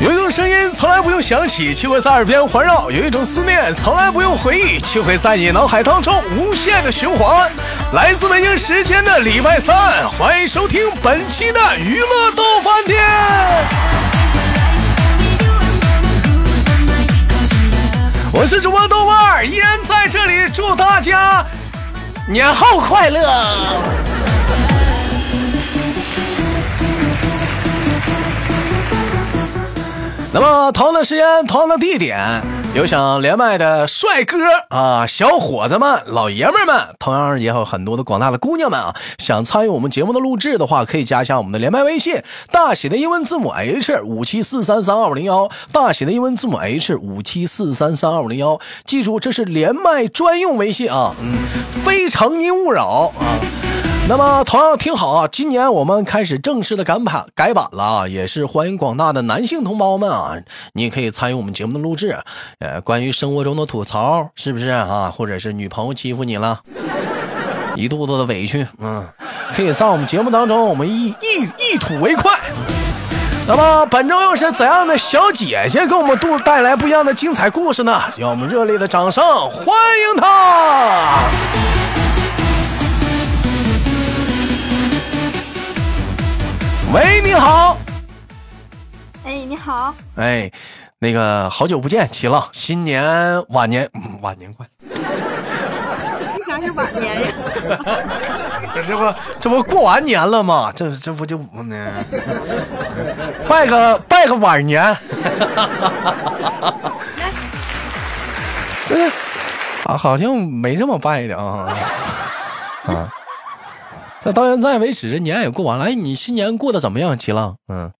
有一种声音从来不用想起，却会在耳边环绕；有一种思念从来不用回忆，却会在你脑海当中无限的循环。来自北京时间的礼拜三，欢迎收听本期的娱乐逗翻天。我是主播豆瓣儿，依然在这里祝大家年后快乐。那么，同样的时间，同样的地点，有想连麦的帅哥啊、小伙子们、老爷们们，同样也有很多的广大的姑娘们啊，想参与我们节目的录制的话，可以加一下我们的连麦微信，大写的英文字母 H 五七四三三二五零幺，大写的英文字母 H 五七四三三二五零幺，记住这是连麦专用微信啊，嗯，非诚您勿扰啊。那么，同样听好啊！今年我们开始正式的改版改版了啊，也是欢迎广大的男性同胞们啊，你也可以参与我们节目的录制。呃，关于生活中的吐槽，是不是啊？或者是女朋友欺负你了，一肚子的委屈，嗯，可以在我们节目当中，我们一一一吐为快。那么，本周又是怎样的小姐姐给我们度带来不一样的精彩故事呢？让我们热烈的掌声欢迎她！好。哎，那个好久不见，齐浪，新年晚年，嗯、晚年快。为啥是晚年呀？这不这不过完年了吗？这这不就呢？拜个拜个晚年。这是啊，好像没这么拜的啊啊。这到现在为止，这年也过完了。哎，你新年过得怎么样，齐浪？嗯，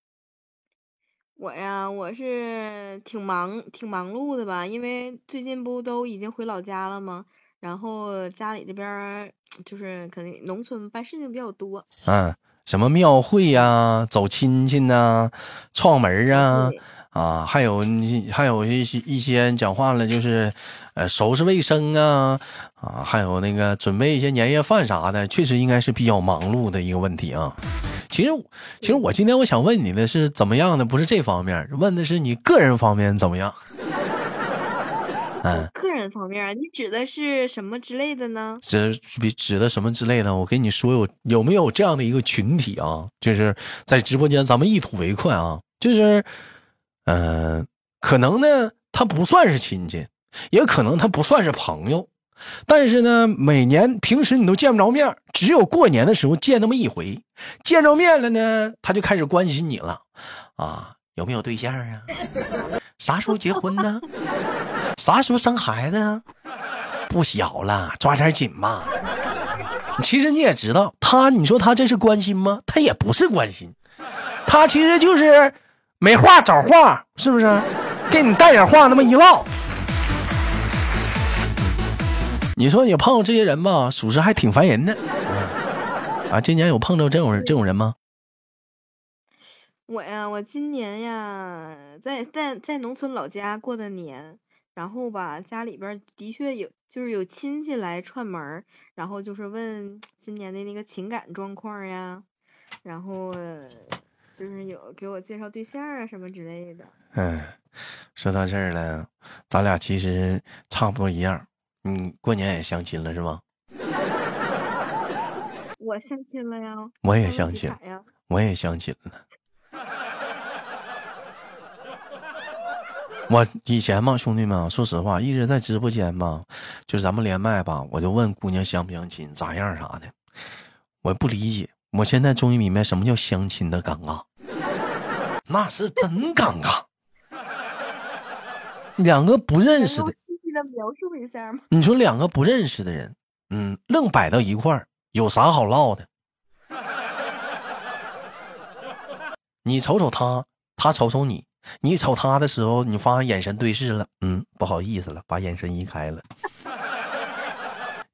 我呀，我是挺忙，挺忙碌的吧，因为最近不都已经回老家了吗？然后家里这边就是可能农村办事情比较多。嗯，什么庙会呀，走亲戚呐，串门啊。啊，还有你还有一些一些讲话了，就是呃收拾卫生啊啊，还有那个准备一些年夜饭啥的，确实应该是比较忙碌的一个问题啊。其实其实我今天我想问你的是怎么样的，不是这方面，问的是你个人方面怎么样。嗯，个人方面，你指的是什么之类的呢？指比指的什么之类的？我跟你说，有有没有这样的一个群体啊？就是在直播间咱们一吐为快啊，就是。嗯，可能呢，他不算是亲戚，也可能他不算是朋友，但是呢，每年平时你都见不着面，只有过年的时候见那么一回。见着面了呢，他就开始关心你了，啊，有没有对象啊？啥时候结婚呢？啥时候生孩子啊？不小了，抓点紧吧。其实你也知道，他，你说他这是关心吗？他也不是关心，他其实就是。没话找话，是不是？给你带点话，那么一唠。你说你碰到这些人吧，属实还挺烦人的。啊，今年有碰到这种这种人吗？我呀，我今年呀，在在在农村老家过的年，然后吧，家里边的确有，就是有亲戚来串门然后就是问今年的那个情感状况呀，然后。就是有给我介绍对象啊什么之类的。嗯，说到这儿了，咱俩其实差不多一样。你过年也相亲了是吗？我相亲了呀。我也相亲。我也相亲了。我以前嘛，兄弟们，说实话，一直在直播间吧，就是咱们连麦吧，我就问姑娘相不相亲，咋样啥的，我不理解。我现在终于明白什么叫相亲的尴尬，那是真尴尬。两个不认识的，描述一下吗？你说两个不认识的人，嗯，愣摆到一块儿，有啥好唠的？你瞅瞅他，他瞅瞅你，你瞅他的时候，你发现眼神对视了，嗯，不好意思了，把眼神移开了。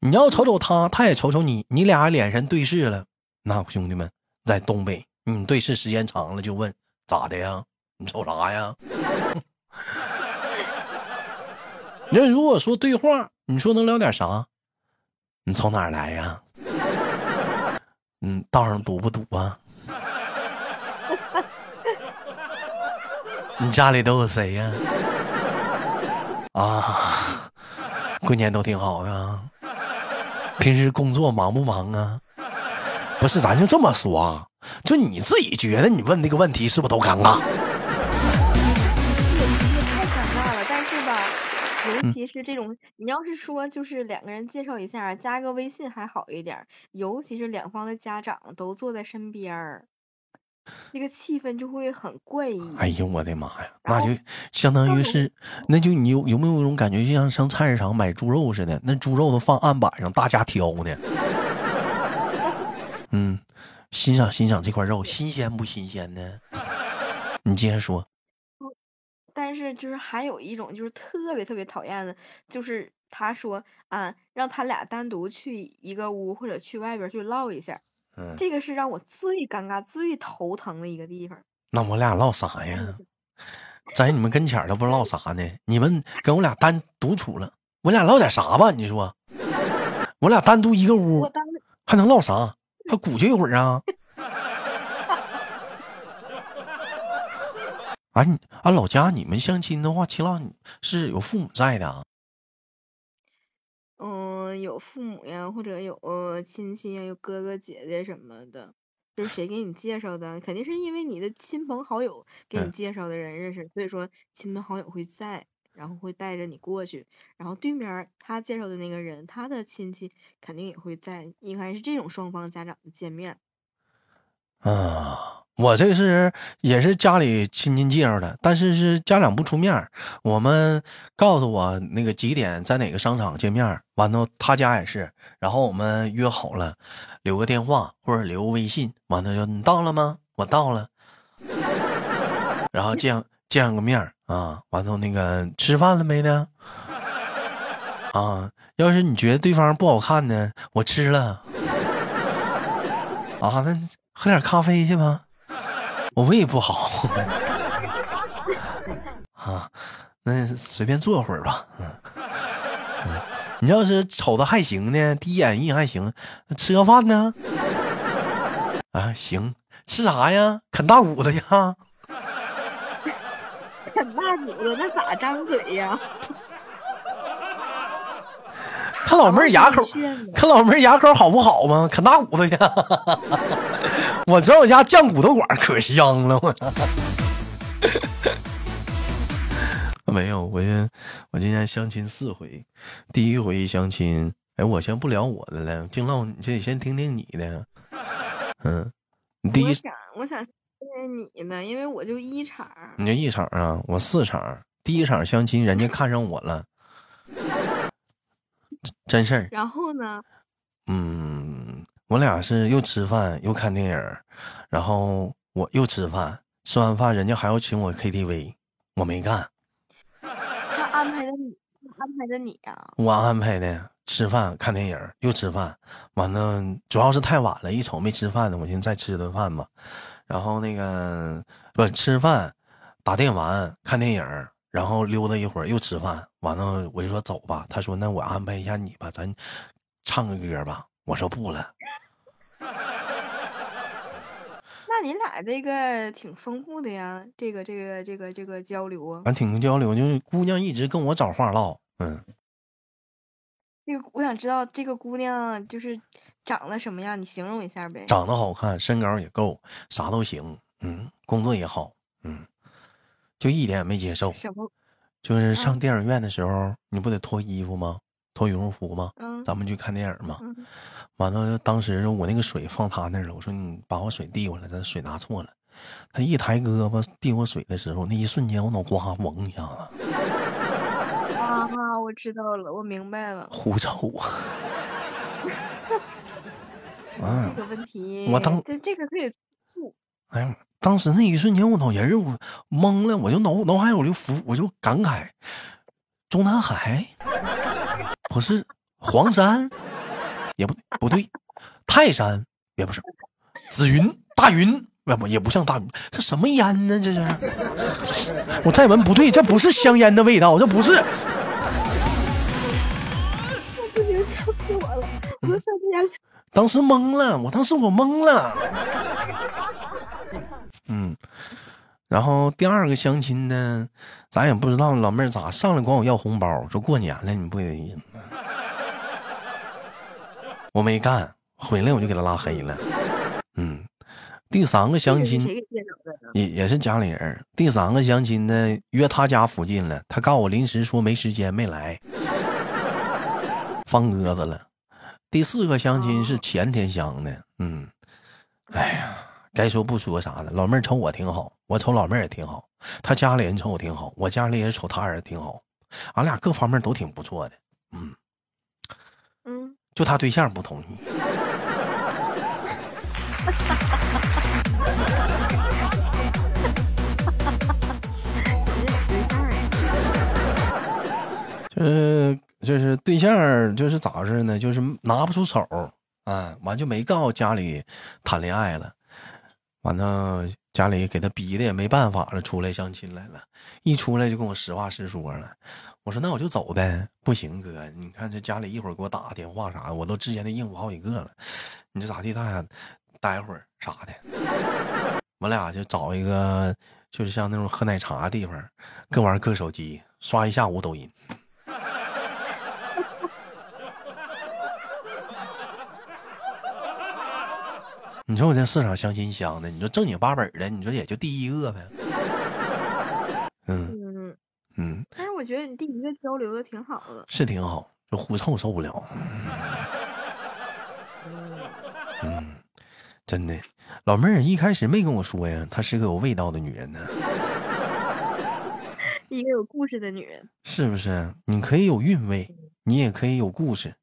你要瞅瞅他，他也瞅瞅你，你俩眼神对视了。那兄弟们在东北，你对视时间长了就问咋的呀？你瞅啥呀？那如果说对话，你说能聊点啥？你从哪儿来呀？嗯，道上堵不堵啊？你家里都有谁呀？啊，过年都挺好的。平时工作忙不忙啊？不是，咱就这么说啊，就你自己觉得你问这个问题是不是都尴尬？太尴尬了，但是吧，尤其是这种，你要是说就是两个人介绍一下，加个微信还好一点，尤其是两方的家长都坐在身边儿。那个气氛就会很怪异。哎呦我的妈呀，那就相当于是，那就你有有没有一种感觉，就像上菜市场买猪肉似的，那猪肉都放案板上，大家挑呢。嗯，欣赏欣赏这块肉新鲜不新鲜呢？你接着说。但是就是还有一种就是特别特别讨厌的，就是他说啊，让他俩单独去一个屋或者去外边去唠一下。这个是让我最尴尬、最头疼的一个地方。那我俩唠啥呀？在你们跟前儿，都不知道唠啥呢？你们跟我俩单独处了，我俩唠点啥吧？你说，我俩单独一个屋，还能唠啥？还鼓捣一会儿啊？俺俺老家，你们相亲的话，齐老是有父母在的。嗯，有父母呀，或者有亲戚呀，有哥哥姐姐什么的，就是谁给你介绍的？肯定是因为你的亲朋好友给你介绍的人认识，所以说亲朋好友会在，然后会带着你过去，然后对面他介绍的那个人，他的亲戚肯定也会在，应该是这种双方家长的见面。啊。我这是也是家里亲戚介绍的，但是是家长不出面我们告诉我那个几点在哪个商场见面，完了他家也是，然后我们约好了，留个电话或者留微信，完了就你到了吗？我到了，然后见见个面啊，完后那个吃饭了没呢？啊，要是你觉得对方不好看呢，我吃了，啊，那喝点咖啡去吧。我胃不好 啊，那随便坐会儿吧。嗯，你要是瞅着还行呢，第一眼印还行，吃个饭呢？啊，行，吃啥呀？啃大骨头呀？啃大骨头那咋张嘴呀？看老妹儿牙口，看老妹儿牙口好不好吗？啃大骨头去？我知道我家酱骨头馆可香了，我。没有，我今，我今天相亲四回，第一回相亲，哎，我先不聊我的了，净唠，你得先听听你的。嗯，你第一，我想，我想听你呢，因为我就一场。你就一场啊？我四场，第一场相亲，人家看上我了，真事儿。然后呢？嗯。我俩是又吃饭又看电影，然后我又吃饭，吃完饭人家还要请我 KTV，我没干。他安排的你，安排的你呀？我安排的，吃饭看电影又吃饭，完了主要是太晚了，一瞅没吃饭呢，我寻思再吃顿饭吧。然后那个不吃饭，打电玩看电影，然后溜达一会儿又吃饭，完了我就说走吧。他说那我安排一下你吧，咱唱个歌吧。我说不了。那你俩这个挺丰富的呀，这个这个这个这个交流啊，俺挺交流，就是姑娘一直跟我找话唠，嗯。这个我想知道这个姑娘就是长得什么样，你形容一下呗。长得好看，身高也够，啥都行，嗯，工作也好，嗯，就一点也没接受。什么？就是上电影院的时候，你不得脱衣服吗？脱羽绒服吗？嗯，咱们去看电影嘛。完了，当时我那个水放他那儿了，我说你把我水递过来，咱水拿错了。他一抬胳膊递我水的时候，那一瞬间我脑瓜嗡一下子。啊，我知道了，我明白了。狐臭啊！啊，这个问题，我当这这个可以做。哎呀，当时那一瞬间我脑仁我懵了，我就脑脑海我就浮，我就感慨，中南海。不是黄山，也不不对，泰山也不是，紫云大云也不也不像大云，这什么烟呢？这是，我再闻不对，这不是香烟的味道，这不是。笑死我了，我都笑不下去。当时懵了，我当时我懵了。嗯，然后第二个相亲呢，咱也不知道老妹儿咋上来管我要红包，说过年了你不得意？我没干，回来我就给他拉黑了。嗯，第三个相亲？也也是家里人。第三个相亲呢，约他家附近了，他告诉我临时说没时间没来，放鸽子了。第四个相亲是前天相的，嗯，哎呀，该说不说啥的，老妹儿瞅我挺好，我瞅老妹儿也挺好，她家里人瞅我挺好，我家里人瞅她人挺好，俺俩各方面都挺不错的，嗯，嗯，就他对象不同意。人家有对象儿就是就是对象就是咋回事呢？就是拿不出手，啊，完就没告诉家里谈恋爱了，完了家里给他逼的也没办法了，出来相亲来了，一出来就跟我实话实说了。我说那我就走呗，不行哥，你看这家里一会儿给我打个电话啥的，我都之前都应付好几个了，你这咋地？他俩待会儿啥的，我俩就找一个就是像那种喝奶茶的地方，各玩各手机，刷一下午抖音。你说我在市场相亲相的，你说正经八本的，你说也就第一个呗。嗯嗯，嗯，但是我觉得你第一个交流的挺好的。是挺好，就狐臭受不了。嗯，真的，老妹儿一开始没跟我说呀，她是个有味道的女人呢，一个有故事的女人，是不是？你可以有韵味，你也可以有故事，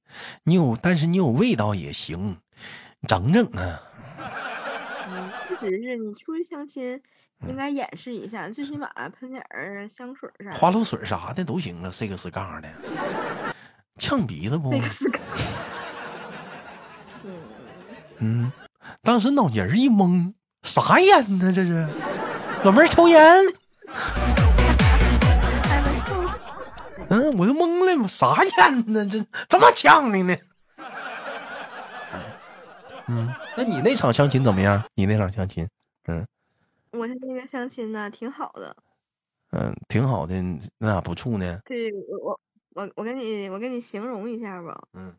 你有，但是你有味道也行，整整啊。只是你出去相亲，应该演示一下，最起码喷点儿香水儿啥的。花露水啥的都行啊，C 个 C 杠的，呛鼻子不？嗯，嗯，当时脑仁儿一懵，啥烟呢？这是，老妹儿抽烟？嗯，我就懵了，啥烟呢？这这么呛的呢？嗯，那你那场相亲怎么样？你那场相亲，嗯我那个相亲呢，挺好的。嗯，挺好的，那咋不处呢？对我我我我跟你我跟你形容一下吧，嗯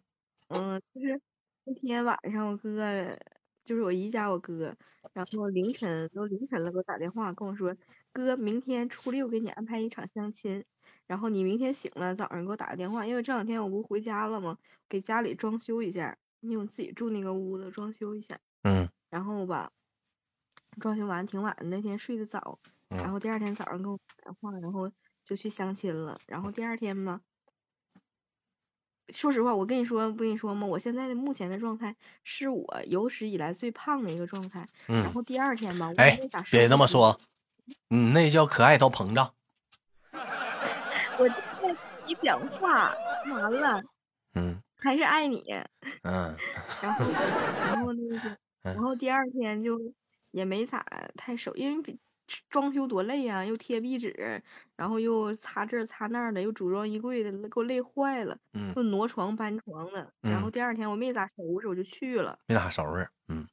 嗯，就是那天晚上我哥，就是我姨家我哥，然后凌晨都凌晨了给我打电话跟我说，哥，明天初六给你安排一场相亲，然后你明天醒了早上给我打个电话，因为这两天我不回家了吗？给家里装修一下，因为我自己住那个屋子装修一下，嗯然后吧，装修完挺晚的，那天睡得早，然嗯后第二天早上给我打电话，然后就去相亲了。然后第二天嘛，说实话，我跟你说不跟你说吗？我现在的目前的状态是我有史以来最胖的一个状态。然嗯，后第二天吧，我哎别那么说，嗯，那叫可爱到膨胀。我在你讲话，完了嗯还是爱你。嗯然后然后那个，嗯然后第二天就也没咋太熟，因为比装修多累呀、又贴壁纸，然后又擦这擦那的，又组装衣柜的，给我累坏了，嗯，又挪床搬床的。然后嗯第二天我没咋收拾，我就去了。没咋收拾。嗯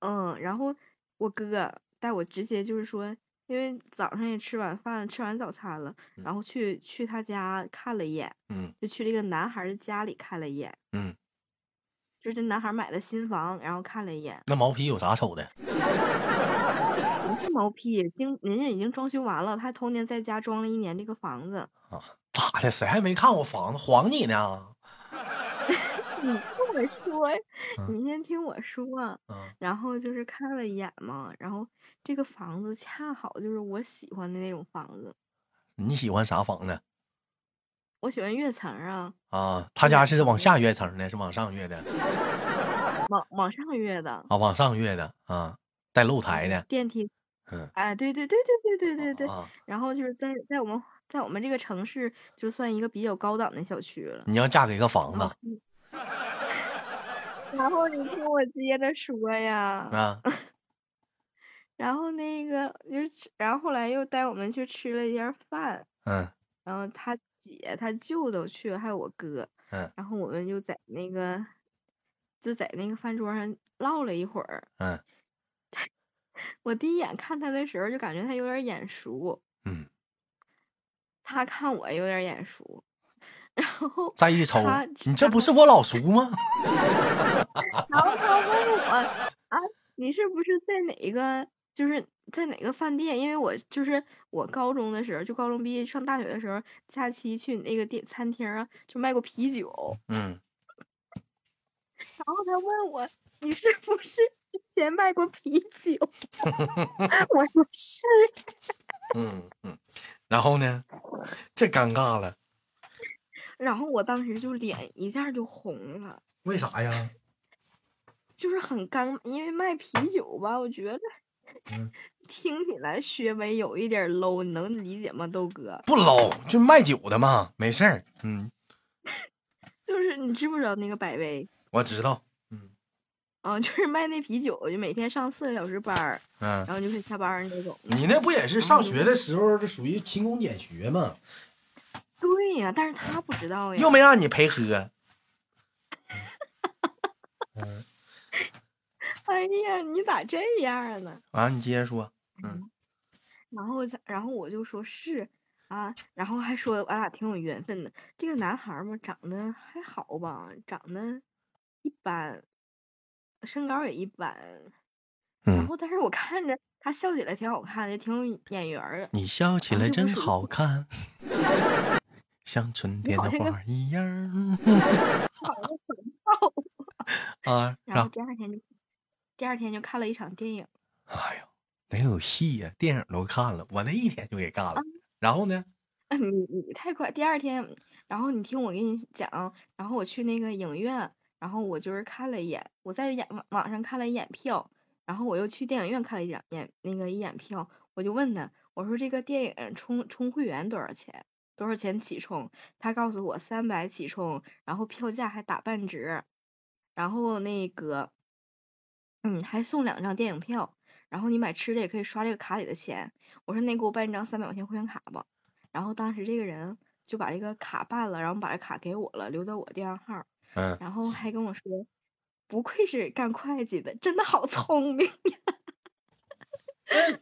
嗯，然后我哥带我直接就是说，因为早上也吃晚饭，吃完早餐了，嗯然后去去他家看了一眼，嗯就去这个男孩的家里看了一眼，嗯，就是这男孩买的新房，然后看了一眼。那毛坯有啥丑的？不是毛坯，经人家已经装修完了，他头年在家装了一年这个房子啊。咋的？谁还没看过房子？晃你呢？我说，嗯你先听我说。嗯然后就是看了一眼嘛，然后这个房子恰好就是我喜欢的那种房子，你喜欢啥房子我喜欢跃层啊，啊？他家是往下跃层的，是往上跃的 往往上跃的啊？往上跃的啊？带露台的？电梯。嗯哎，对对对对对对对对。啊，然后就是在在我们在我们这个城市，就算一个比较高档的小区了。你要嫁给一个房子 然后你听我接着说呀。啊？然后那个就是，然后后来又带我们去吃了一家饭，嗯然后他姐他舅都去了，还有我哥，嗯然后我们就在那个就在那个饭桌上唠了一会儿，嗯，我第一眼看他的时候就感觉他有点眼熟，嗯，他看我有点眼熟，然后在一瞅，你这不是我老叔吗？然后他问我啊，你是不是在哪个就是在哪个饭店？因为我就是我高中的时候，就高中毕业上大学的时候，假期去那个店餐厅啊，就卖过啤酒。嗯，然后他问我，你是不是之前卖过啤酒？我说是。嗯嗯，然后呢？这尴尬了，然后我当时就脸一下就红了，为啥呀？就是很尴，因为卖啤酒吧，我觉得嗯 听起来稍微有一点 low，你能理解吗，豆哥？不 low，，就卖酒的嘛，没事儿。嗯，就是你知不知道那个百威？我知道。嗯啊，就是卖那啤酒，就每天上四个小时班儿，嗯，然后就可以下班儿那种。你那不也是上学的时候，这属于勤工俭学吗？对呀，但是他不知道呀。又没让你陪喝。嗯，哎呀，你咋这样呢？啊，你接着说。嗯然后，然后我就说是啊，然后还说俺俩挺有缘分的。这个男孩嘛，长得还好吧，长得一般，身高也一般。然嗯，后，但是我看着他笑起来挺好看的，挺有眼缘的。你笑起来真好看，像春天的花一样。啊，然然后，第二天就，第二天就看了一场电影。哎呦，得有戏呀、电影都看了，我那一天就给干了。然后呢？你你太快，第二天，然后你听我给你讲，然后我去那个影院，然后我就是看了一眼，我在眼网网上看了一眼票，然后我又去电影院看了一眼眼那个一眼票，我就问他，我说这个电影充充会员多少钱？多少钱起充？他告诉我三百起充，然后票价还打半折，然后那个，嗯，还送两张电影票，然后你买吃的也可以刷这个卡里的钱。我说那给我办一张三百块钱会员卡吧。然后当时这个人就把这个卡办了，然后把这卡给我了，留在我电话号，嗯，然后还跟我说，不愧是干会计的，真的好聪明呀。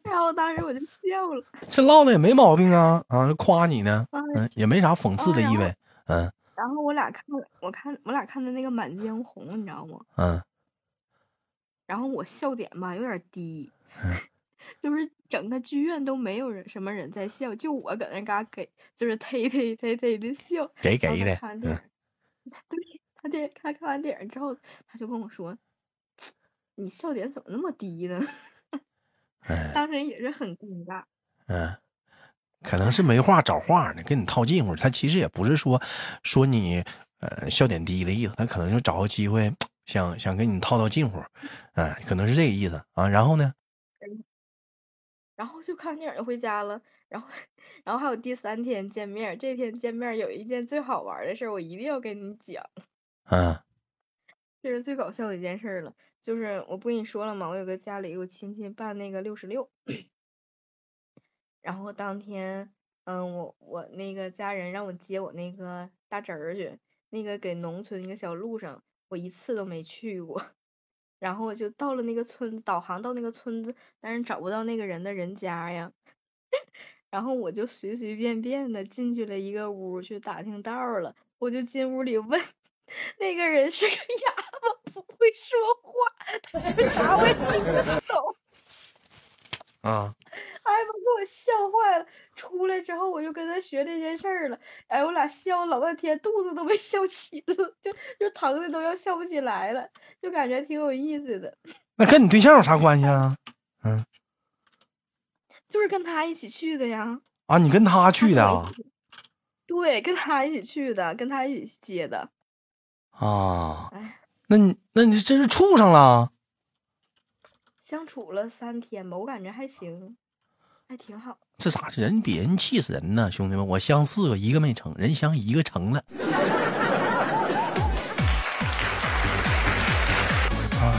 然后当时我就笑了，这唠的也没毛病啊啊，夸你呢，啊，嗯，也没啥讽刺的意味，嗯然后我俩看，我看我俩看的那个《满江红》，你知道吗？嗯然后我笑点吧有点低，嗯 就是整个剧院都没有人什么人在笑，就我搁那嘎给，就是忒忒忒忒的笑。给给的，嗯看电影，对他电他看完电影之后，他就跟我说：“ 你笑点怎么那么低呢？”嗯当时也是很尴尬。嗯，可能是没话找话呢，跟你套近乎。他其实也不是说说你呃笑点低的意思，他可能就找个机会想想跟你套套近乎，嗯，可能是这个意思啊。然后呢，然后就看完电影就回家了，然后然后还有第三天见面，这天见面有一件最好玩的事儿，我一定要跟你讲。嗯这是最搞笑的一件事儿了，就是我不跟你说了吗？我有个家里有亲戚办那个六十六，然后当天，嗯，我我那个家人让我接我那个大侄儿去，那个给农村一个小路上，我一次都没去过，然后我就到了那个村子，导航到那个村子，但是找不到那个人的人家呀，然后我就随随便便的进去了一个屋去打听道儿了，我就进屋里问。那个人是个哑巴，不会说话，他说啥我也听不懂，啊，哎呀，给我笑坏了。出来之后我就跟他学这件事儿了，哎，我俩笑老半天，肚子都被笑起了，就就疼的都要笑不起来了，就感觉挺有意思的。那跟你对象有啥关系啊？嗯就是跟他一起去的呀，啊，你跟他去的对，跟他一起去的，跟他一起接的。啊，哎，那你那你这是处上了？相处了三天吧，我感觉还行，还挺好。这咋人比人气死人呢？兄弟们，我相四个一个没成，人相一个成了。啊，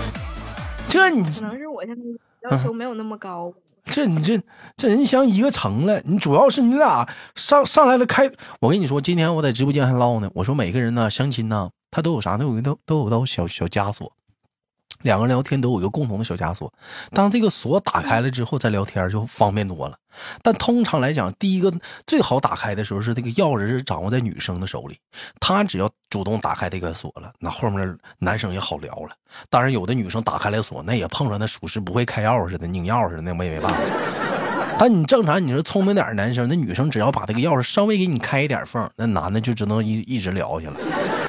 这你可能是我现在要求没有那么高。这你这这人相一个成了，你主要是你俩上上来的开，我跟你说，今天我在直播间还唠呢，我说每个人呢相亲呢，他都有啥，都有都都有道小小枷锁，两个人聊天都有一个共同的小枷锁，当这个锁打开了之后再聊天就方便多了。但通常来讲，第一个最好打开的时候是这个钥匙是掌握在女生的手里，她只要主动打开这个锁了，那后面男生也好聊了。当然，有的女生打开了锁，那也碰上那属实不会开钥匙的拧钥匙的，那我也没办法。但你正常，你说聪明点的男生，那女生只要把这个钥匙稍微给你开一点缝，那男的就只能一一直聊去了。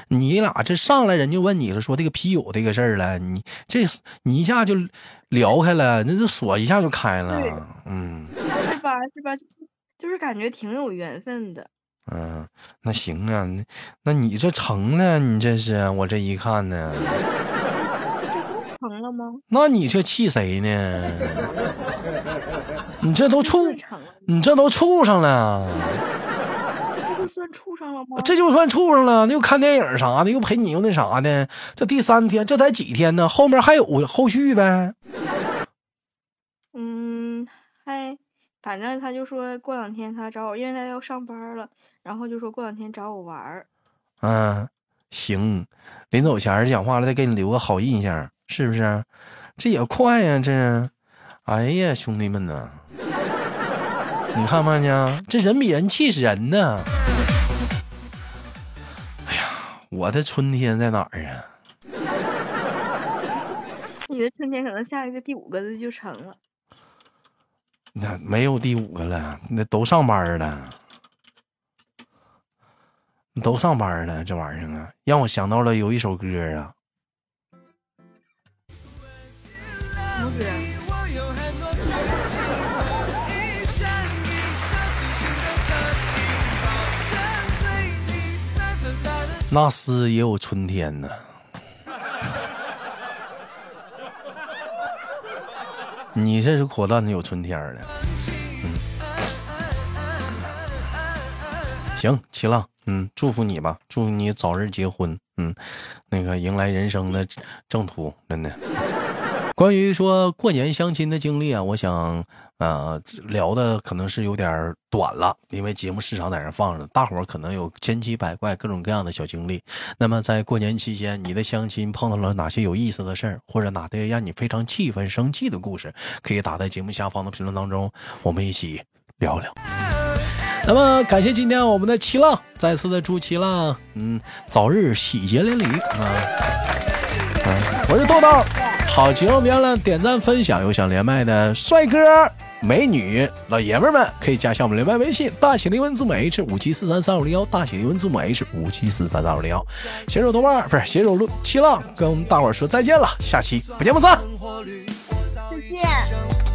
你俩这上来人就问你了，说这个啤酒这个事儿了，你这你一下就聊开了，那这锁一下就开了，嗯，是吧？是吧？就是感觉挺有缘分的。嗯，那行啊，那那你这成了，你这是我这一看呢。这成了吗？那你这气谁呢？你这都处，你这都处上了。这就算处上了吗？这就算处上了，那又看电影啥的，又陪你又那啥的。这第三天，这才几天呢？后面还有后续呗？嗯，还反正他就说过两天他找我，因为他要上班了，然后就说过两天找我玩儿。嗯，行，临走前讲话了，再给你留个好印象。是不是？这也快呀！这，哎呀，兄弟们呐，你看没呢？这人比人气死人呢！我的春天在哪儿啊？你的春天可能下一个第五个字就成了。那没有第五个了，那都上班了，都上班了，这玩意儿啊，让我想到了有一首歌啊。那斯也有春天呢，你这是火蛋的有春天了。嗯，行，七浪，嗯，祝福你吧，祝你早日结婚，嗯，那个迎来人生的正途，真的。关于说过年相亲的经历啊，我想，呃，聊的可能是有点短了，因为节目时长在那放着，大伙儿可能有千奇百怪、各种各样的小经历。那么在过年期间，你的相亲碰到了哪些有意思的事儿，或者哪些让你非常气愤、生气的故事，可以打在节目下方的评论当中，我们一起聊聊。那么感谢今天我们的七浪，再次的祝七浪，嗯，早日喜结连理啊！我是豆豆。好节目别忘了点赞分享，有想连麦的帅哥美女老爷们们可以加下我们连麦微信，大写的英文字母 H 五七四三三五零幺，大写的英文字母 H 五七四三三五零幺。携手豆瓣不是携手路七浪，跟大伙说再见了，下期不见不散。再见。